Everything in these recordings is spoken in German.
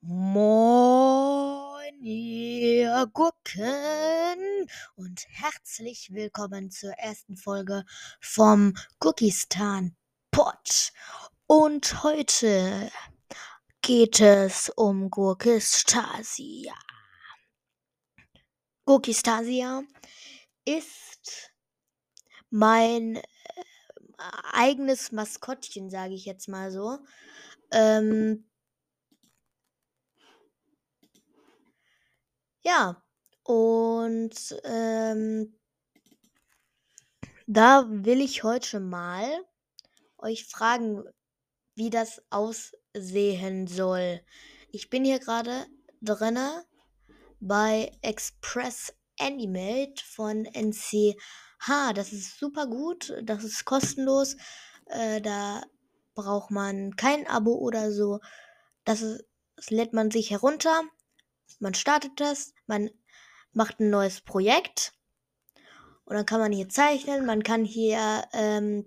Moin, ihr Gurken und herzlich willkommen zur ersten Folge vom Cookiestan Pod. Und heute geht es um Gurkistasia. Gurkistasia ist mein äh, eigenes Maskottchen, sage ich jetzt mal so. Ähm, Ja, und ähm, da will ich heute mal euch fragen, wie das aussehen soll. Ich bin hier gerade drinne bei Express Animate von NCH. Das ist super gut, das ist kostenlos. Äh, da braucht man kein Abo oder so. Das, ist, das lädt man sich herunter man startet das, man macht ein neues Projekt und dann kann man hier zeichnen, man kann hier ähm,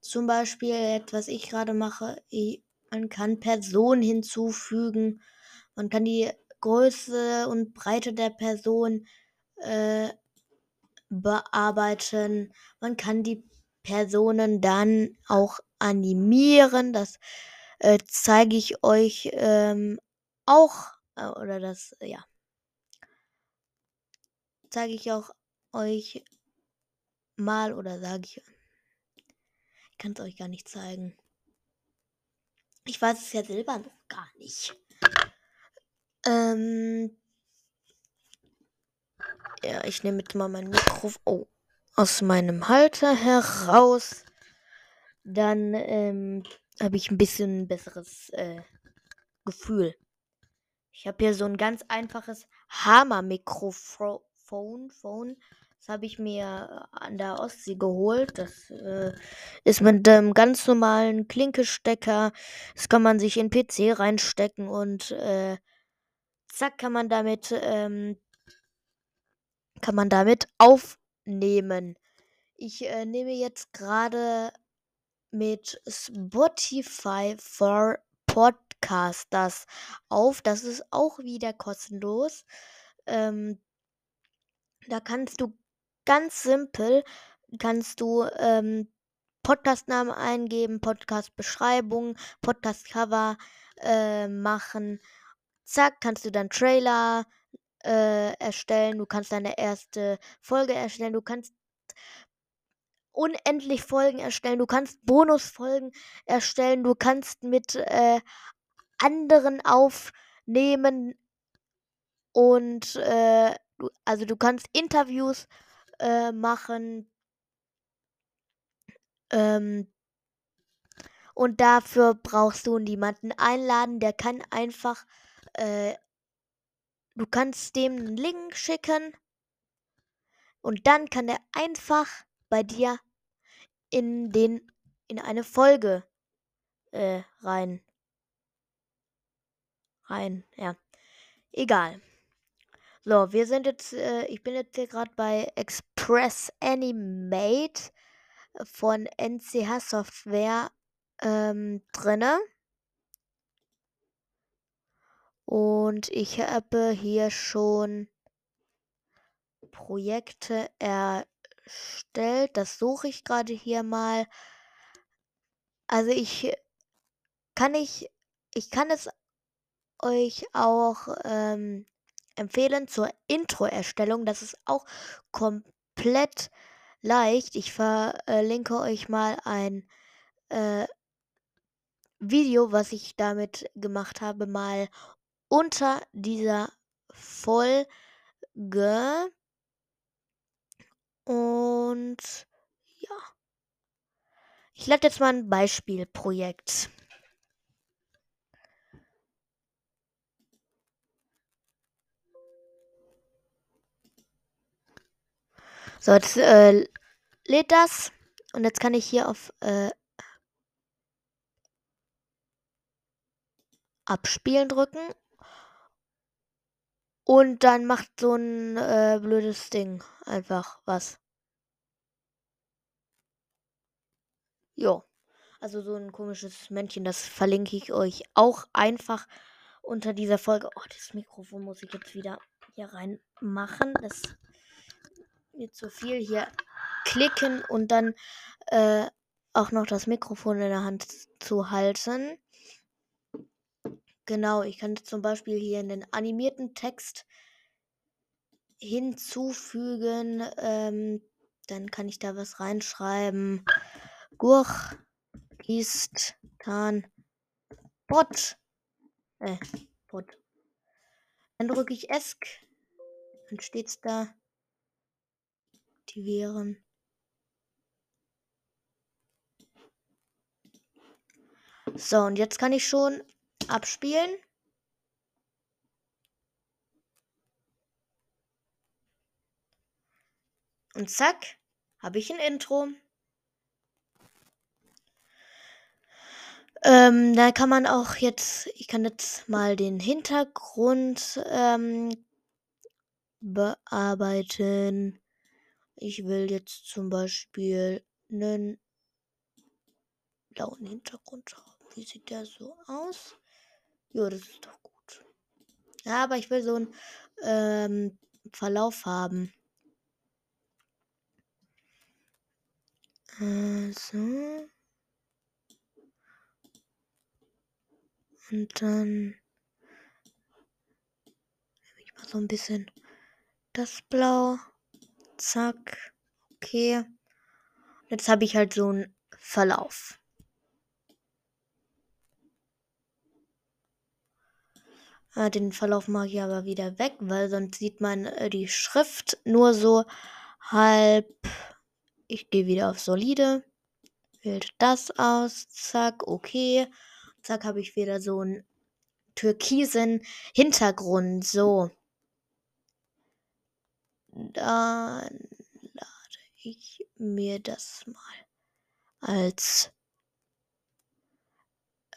zum Beispiel, was ich gerade mache, man kann Personen hinzufügen, man kann die Größe und Breite der Person äh, bearbeiten, man kann die Personen dann auch animieren, das äh, zeige ich euch ähm, auch äh, oder das, äh, ja. Zeige ich auch euch mal oder sage ich. Ich kann es euch gar nicht zeigen. Ich weiß es ja selber noch gar nicht. Ähm. Ja, ich nehme jetzt mal mein Mikrofon oh, aus meinem Halter heraus. Dann ähm, habe ich ein bisschen besseres äh, Gefühl. Ich habe hier so ein ganz einfaches Hammer-Mikrofon. Phone. Das habe ich mir an der Ostsee geholt. Das äh, ist mit einem ganz normalen Klinkestecker. Das kann man sich in PC reinstecken und äh, zack kann man damit ähm, kann man damit aufnehmen. Ich äh, nehme jetzt gerade mit Spotify for Podcasters auf. Das ist auch wieder kostenlos. Ähm, da kannst du ganz simpel, kannst du ähm, Podcastnamen eingeben, Podcast-Beschreibung, Podcast-Cover äh, machen. Zack, kannst du dann Trailer äh, erstellen. Du kannst deine erste Folge erstellen. Du kannst unendlich Folgen erstellen, du kannst Bonusfolgen erstellen, du kannst mit äh, anderen aufnehmen und äh, du, also du kannst Interviews äh, machen. Ähm, und dafür brauchst du niemanden einladen, der kann einfach, äh, du kannst dem einen Link schicken und dann kann er einfach bei dir in den in eine Folge äh, rein. Rein, ja. Egal. So, wir sind jetzt, äh, ich bin jetzt hier gerade bei Express Animate von NCH Software ähm, drinne. Und ich habe hier schon Projekte er stellt. Das suche ich gerade hier mal. Also ich kann ich, ich kann es euch auch ähm, empfehlen zur Intro-Erstellung. Das ist auch komplett leicht. Ich verlinke euch mal ein äh, Video, was ich damit gemacht habe, mal unter dieser Folge. Und ja. Ich lade jetzt mal ein Beispielprojekt. So, jetzt äh, lädt das. Und jetzt kann ich hier auf äh, Abspielen drücken. Und dann macht so ein äh, blödes Ding einfach was. Jo. Also so ein komisches Männchen, das verlinke ich euch auch einfach unter dieser Folge. Oh, das Mikrofon muss ich jetzt wieder hier reinmachen. Das wird zu viel hier klicken und dann äh, auch noch das Mikrofon in der Hand zu halten. Genau, ich kann zum Beispiel hier in den animierten Text hinzufügen. Ähm, dann kann ich da was reinschreiben. Gurch ist Tan Bot. Äh, Bot. Dann drücke ich Esk. Dann steht's da. Aktivieren. So, und jetzt kann ich schon abspielen. Und zack, habe ich ein Intro. Ähm, da kann man auch jetzt, ich kann jetzt mal den Hintergrund ähm, bearbeiten. Ich will jetzt zum Beispiel einen blauen Hintergrund haben. Wie sieht der so aus? Ja, das ist doch gut. Ja, aber ich will so einen ähm, Verlauf haben. Also. Und dann nehme ich mal so ein bisschen das Blau. Zack. Okay. Jetzt habe ich halt so einen Verlauf. Äh, den Verlauf mache ich aber wieder weg, weil sonst sieht man äh, die Schrift nur so halb. Ich gehe wieder auf solide. Wählt das aus. Zack, okay. Zack, habe ich wieder so einen türkisen Hintergrund. So. Dann lade ich mir das mal als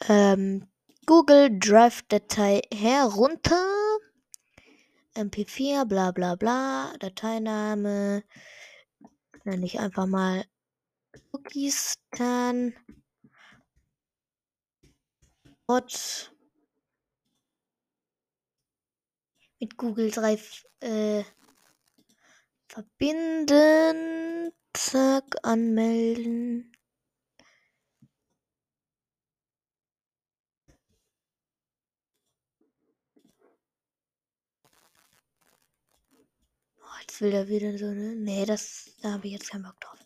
ähm, Google Drive Datei herunter. MP4, bla bla bla, Dateiname. Nenne ich einfach mal. Bot. Mit Google Drive äh, verbinden. Zack, anmelden. Jetzt will er wieder so, ne? Nee, das, da habe ich jetzt keinen Bock drauf.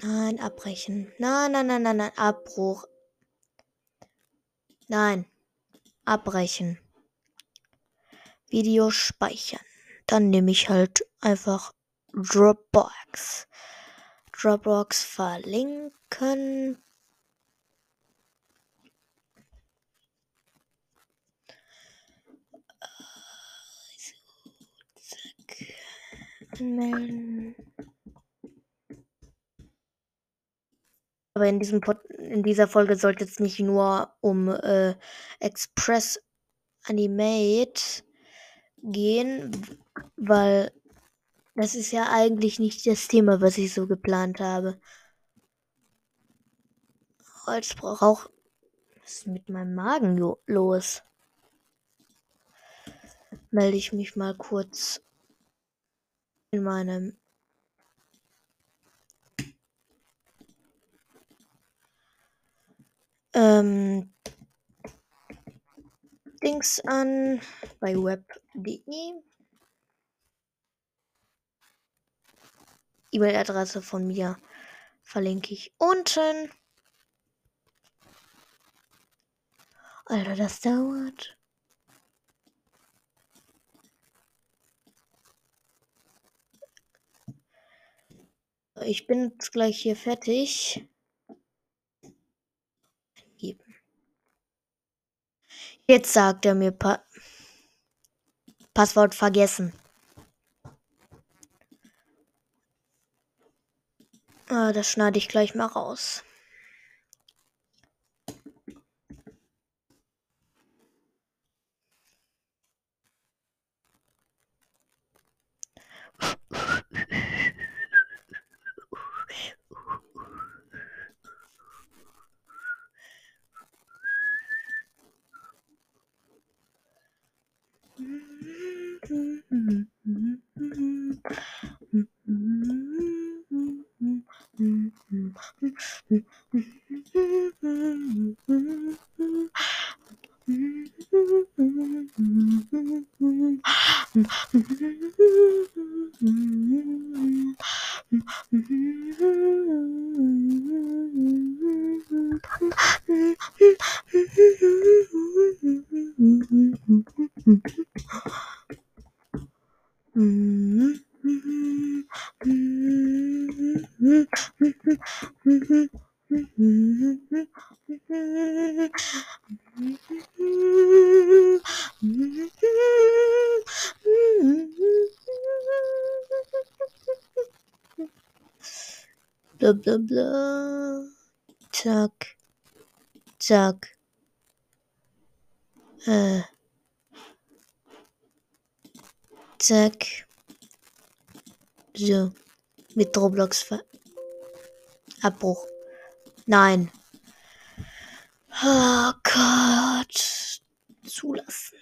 Nein, abbrechen. Nein, nein, nein, nein, nein, Abbruch. Nein, abbrechen. Video speichern. Dann nehme ich halt einfach Dropbox. Dropbox verlinken. anmelden. Aber in, diesem Pod in dieser Folge sollte es nicht nur um äh, Express Animate gehen, weil das ist ja eigentlich nicht das Thema, was ich so geplant habe. Jetzt brauche auch. Was ist mit meinem Magen los? Melde ich mich mal kurz in meinem ähm, Dings an bei web.de. E-Mail-Adresse von mir verlinke ich unten. Alter, das dauert. Ich bin jetzt gleich hier fertig. Jetzt sagt er mir Passwort vergessen. Ah, das schneide ich gleich mal raus. Bla bla bla. Zack. Zack. Äh. Zack. So. Mit Roblox ver Abbruch. Nein. Oh Gott. Zulassen.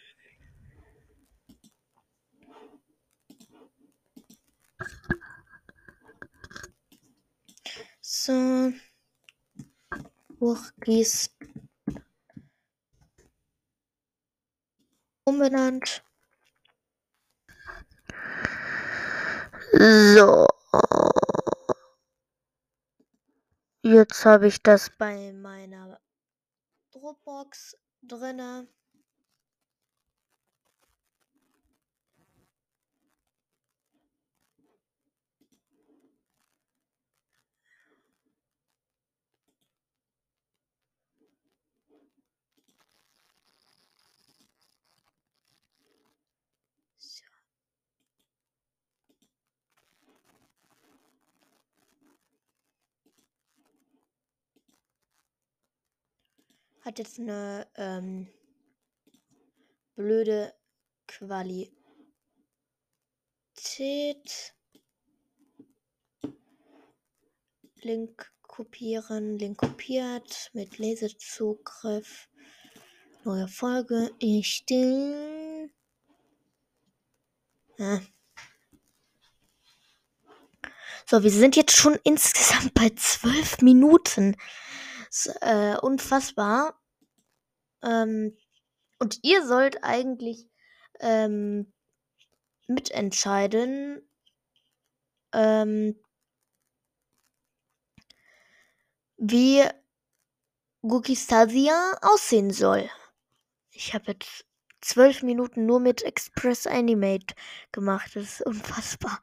So. Burgis. Umbenannt. So. Jetzt habe ich das bei meiner Dropbox drinne. Hat jetzt eine ähm, blöde Qualität. Link kopieren, Link kopiert mit Lesezugriff. Neue Folge erstellen. Ja. So, wir sind jetzt schon insgesamt bei zwölf Minuten. Äh, unfassbar. Ähm, und ihr sollt eigentlich ähm, mitentscheiden, ähm, wie Gukistasia aussehen soll. Ich habe jetzt zwölf Minuten nur mit Express Animate gemacht. Das ist unfassbar.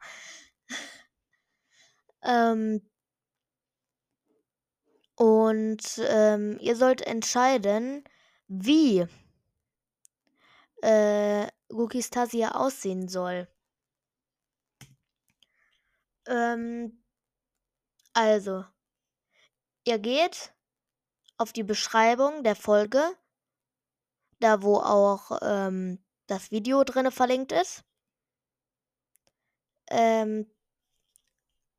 ähm, und ähm, ihr sollt entscheiden, wie äh, Gukistasia aussehen soll. Ähm, also, ihr geht auf die Beschreibung der Folge, da wo auch ähm, das Video drinne verlinkt ist. Ähm,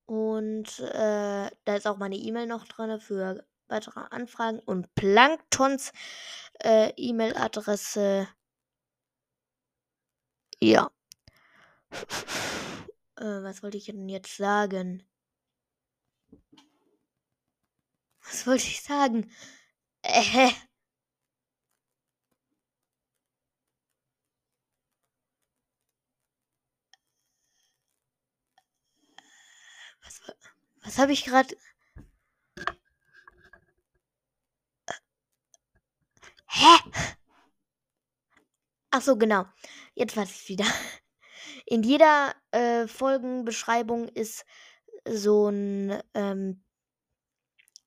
und äh, da ist auch meine E-Mail noch drin für weitere Anfragen und Planktons äh, E-Mail-Adresse. Ja. Äh, was wollte ich denn jetzt sagen? Was wollte ich sagen? Äh. Was habe ich gerade? Hä? Ach so, genau. Jetzt weiß ich wieder. In jeder äh, Folgenbeschreibung ist so ein ähm,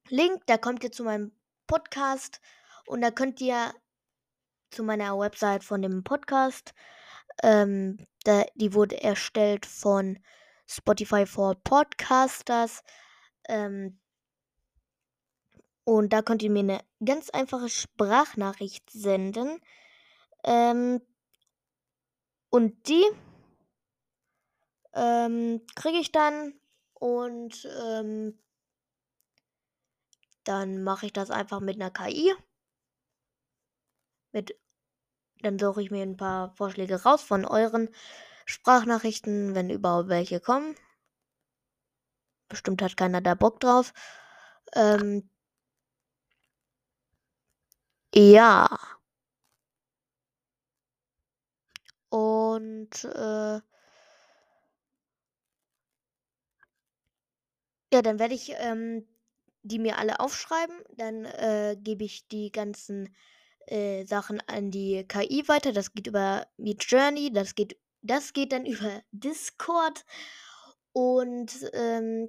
Link, da kommt ihr zu meinem Podcast und da könnt ihr zu meiner Website von dem Podcast. Ähm, da, die wurde erstellt von Spotify for Podcasters. Ähm, und da könnt ihr mir eine ganz einfache Sprachnachricht senden. Ähm, und die ähm, kriege ich dann und ähm, dann mache ich das einfach mit einer KI. Mit, dann suche ich mir ein paar Vorschläge raus von euren Sprachnachrichten, wenn überhaupt welche kommen. Bestimmt hat keiner da Bock drauf. Ähm, Ja. Und äh, ja, dann werde ich ähm, die mir alle aufschreiben. Dann äh, gebe ich die ganzen äh, Sachen an die KI weiter. Das geht über Meet Journey, das geht, das geht dann über Discord. Und ähm,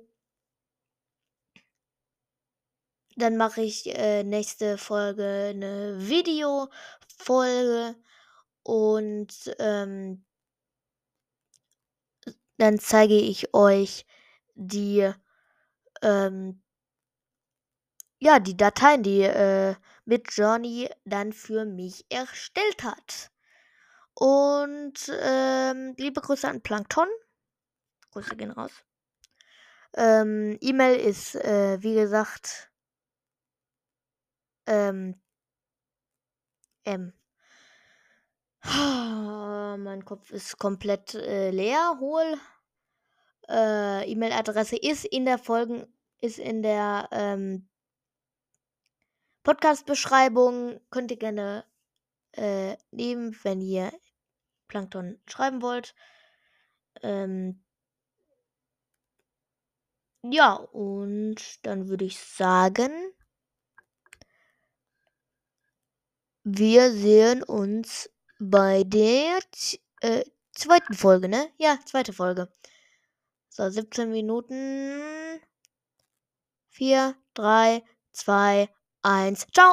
dann mache ich äh, nächste Folge eine Videofolge und ähm, dann zeige ich euch die ähm, ja die Dateien, die äh, mit Journey dann für mich erstellt hat. Und ähm, liebe Grüße an Plankton. Grüße gehen raus. Ähm, E-Mail ist, äh, wie gesagt, ähm, M. mein Kopf ist komplett äh, leer, hohl. Äh, E-Mail-Adresse ist in der Folgen, ist in der ähm, Podcast-Beschreibung. Könnt ihr gerne äh, nehmen, wenn ihr Plankton schreiben wollt. Ähm, ja, und dann würde ich sagen, wir sehen uns bei der äh, zweiten Folge, ne? Ja, zweite Folge. So, 17 Minuten. 4, 3, 2, 1. Ciao!